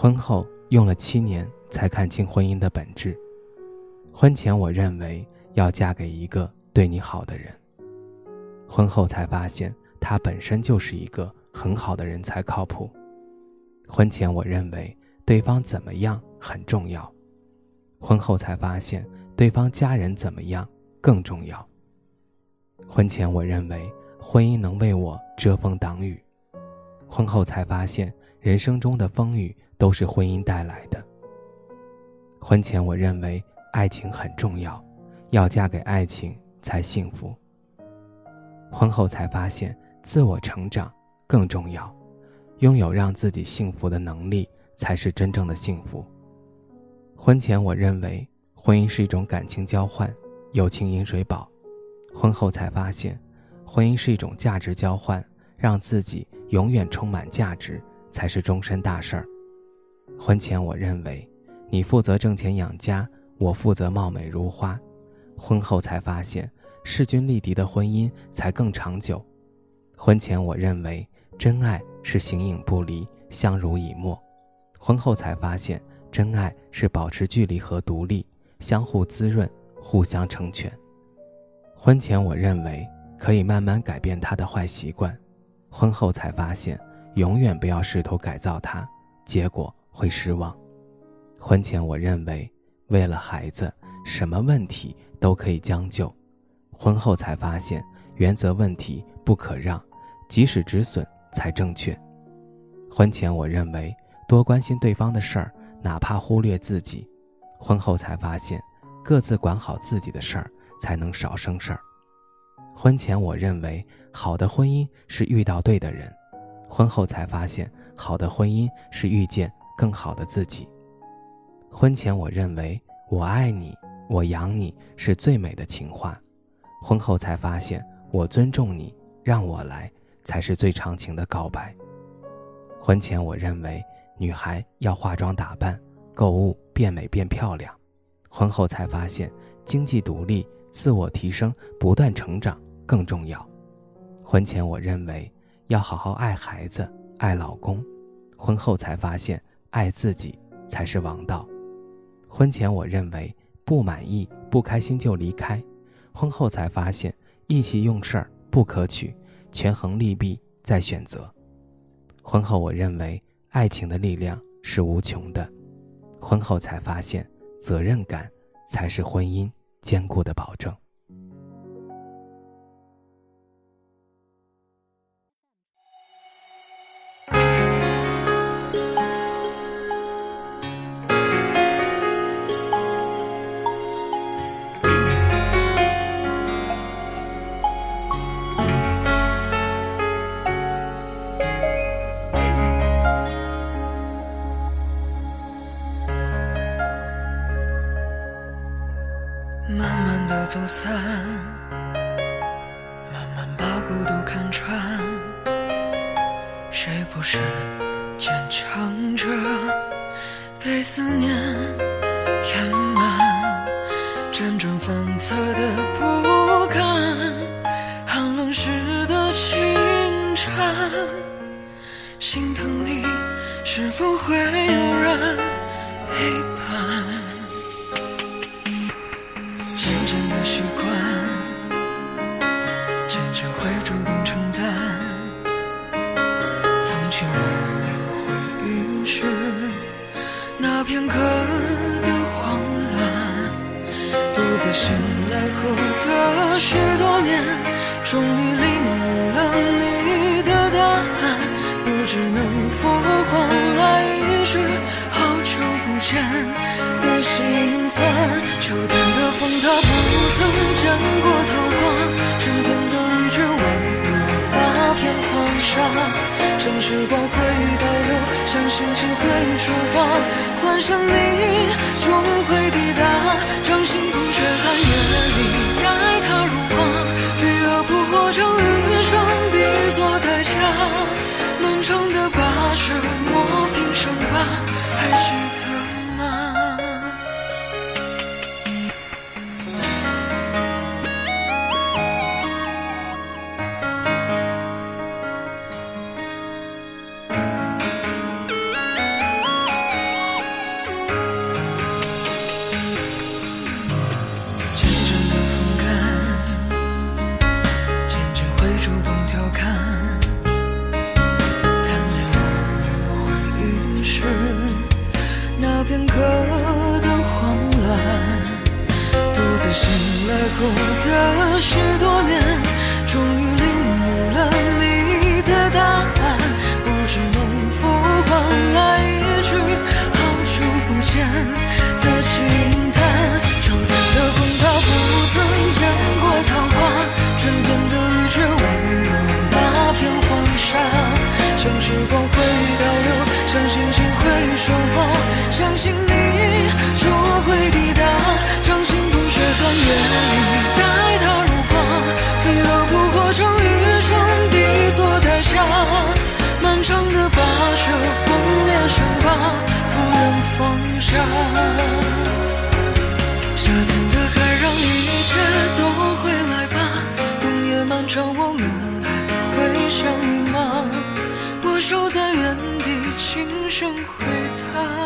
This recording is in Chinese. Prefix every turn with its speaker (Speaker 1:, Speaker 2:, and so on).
Speaker 1: 婚后用了七年才看清婚姻的本质。婚前我认为要嫁给一个对你好的人，婚后才发现他本身就是一个很好的人才靠谱。婚前我认为对方怎么样很重要，婚后才发现对方家人怎么样更重要。婚前我认为婚姻能为我遮风挡雨，婚后才发现人生中的风雨。都是婚姻带来的。婚前我认为爱情很重要，要嫁给爱情才幸福。婚后才发现自我成长更重要，拥有让自己幸福的能力才是真正的幸福。婚前我认为婚姻是一种感情交换，友情饮水饱。婚后才发现，婚姻是一种价值交换，让自己永远充满价值才是终身大事儿。婚前我认为，你负责挣钱养家，我负责貌美如花。婚后才发现，势均力敌的婚姻才更长久。婚前我认为，真爱是形影不离，相濡以沫。婚后才发现，真爱是保持距离和独立，相互滋润，互相成全。婚前我认为可以慢慢改变他的坏习惯，婚后才发现，永远不要试图改造他，结果。会失望。婚前我认为，为了孩子，什么问题都可以将就；婚后才发现，原则问题不可让，及时止损才正确。婚前我认为，多关心对方的事儿，哪怕忽略自己；婚后才发现，各自管好自己的事儿，才能少生事儿。婚前我认为，好的婚姻是遇到对的人；婚后才发现，好的婚姻是遇见。更好的自己。婚前我认为我爱你，我养你是最美的情话，婚后才发现我尊重你，让我来才是最长情的告白。婚前我认为女孩要化妆打扮、购物变美变漂亮，婚后才发现经济独立、自我提升、不断成长更重要。婚前我认为要好好爱孩子、爱老公，婚后才发现。爱自己才是王道。婚前我认为不满意、不开心就离开，婚后才发现意气用事儿不可取，权衡利弊再选择。婚后我认为爱情的力量是无穷的，婚后才发现责任感才是婚姻坚固的保证。
Speaker 2: 慢慢的走散，慢慢把孤独看穿。谁不是坚强着，被思念填满，辗转反侧的不甘，寒冷时的轻颤，心疼你是否会有人陪伴？渐渐的习惯，渐渐会主动承担。曾经的回忆是那片刻的慌乱，独自醒来后的许多年，终于领悟了你。不知能否换来一句“好久不见”的心酸。秋天的风它不曾见过桃花，春天的雨却温柔那片黄沙。像时光会倒流，像星星会说话，幻想你终会抵达，掌心捧雪寒夜里带。来过的许多年终于领悟了你的答案不知能否换来一句好久不见的心守在原地轻声回答。